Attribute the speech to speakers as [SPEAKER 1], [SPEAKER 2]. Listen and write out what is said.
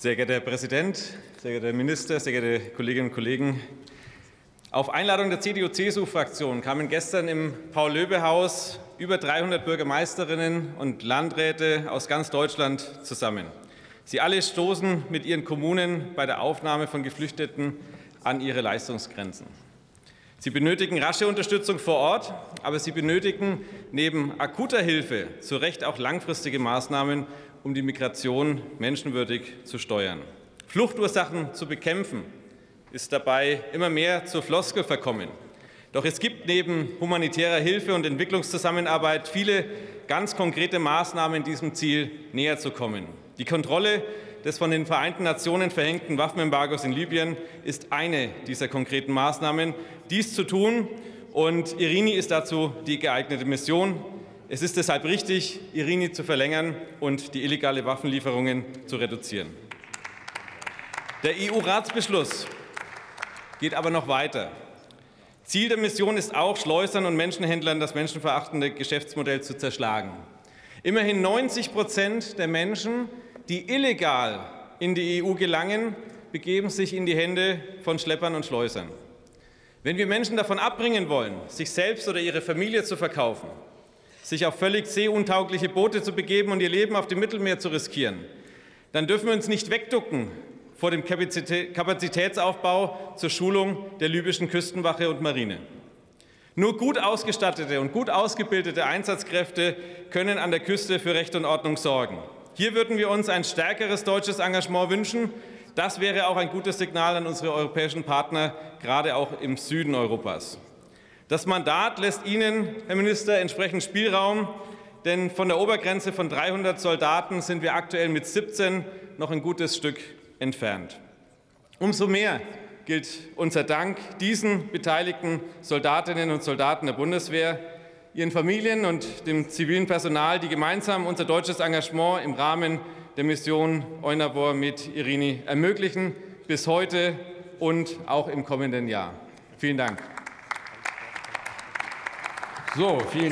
[SPEAKER 1] Sehr geehrter Herr Präsident, sehr geehrter Herr Minister, sehr geehrte Kolleginnen und Kollegen! Auf Einladung der CDU-CSU-Fraktion kamen gestern im Paul-Löbe-Haus über 300 Bürgermeisterinnen und Landräte aus ganz Deutschland zusammen. Sie alle stoßen mit ihren Kommunen bei der Aufnahme von Geflüchteten an ihre Leistungsgrenzen. Sie benötigen rasche Unterstützung vor Ort, aber sie benötigen neben akuter Hilfe zu Recht auch langfristige Maßnahmen, um die Migration menschenwürdig zu steuern. Fluchtursachen zu bekämpfen, ist dabei immer mehr zur Floskel verkommen. Doch es gibt neben humanitärer Hilfe und Entwicklungszusammenarbeit viele ganz konkrete Maßnahmen, diesem Ziel näher zu kommen. Die Kontrolle des von den Vereinten Nationen verhängten Waffenembargos in Libyen ist eine dieser konkreten Maßnahmen, dies zu tun. Und Irini ist dazu die geeignete Mission. Es ist deshalb richtig, Irini zu verlängern und die illegale Waffenlieferungen zu reduzieren. Der EU-Ratsbeschluss geht aber noch weiter. Ziel der Mission ist auch, Schleusern und Menschenhändlern das menschenverachtende Geschäftsmodell zu zerschlagen. Immerhin 90 Prozent der Menschen, die illegal in die EU gelangen, begeben sich in die Hände von Schleppern und Schleusern. Wenn wir Menschen davon abbringen wollen, sich selbst oder ihre Familie zu verkaufen, sich auf völlig seeuntaugliche Boote zu begeben und ihr Leben auf dem Mittelmeer zu riskieren, dann dürfen wir uns nicht wegducken vor dem Kapazitätsaufbau zur Schulung der libyschen Küstenwache und Marine. Nur gut ausgestattete und gut ausgebildete Einsatzkräfte können an der Küste für Recht und Ordnung sorgen. Hier würden wir uns ein stärkeres deutsches Engagement wünschen. Das wäre auch ein gutes Signal an unsere europäischen Partner, gerade auch im Süden Europas. Das Mandat lässt Ihnen, Herr Minister, entsprechend Spielraum, denn von der Obergrenze von 300 Soldaten sind wir aktuell mit 17 noch ein gutes Stück entfernt. Umso mehr gilt unser Dank diesen beteiligten Soldatinnen und Soldaten der Bundeswehr, ihren Familien und dem zivilen Personal, die gemeinsam unser deutsches Engagement im Rahmen der Mission EUNAVFOR mit Irini ermöglichen, bis heute und auch im kommenden Jahr. Vielen Dank.
[SPEAKER 2] So, vielen Dank.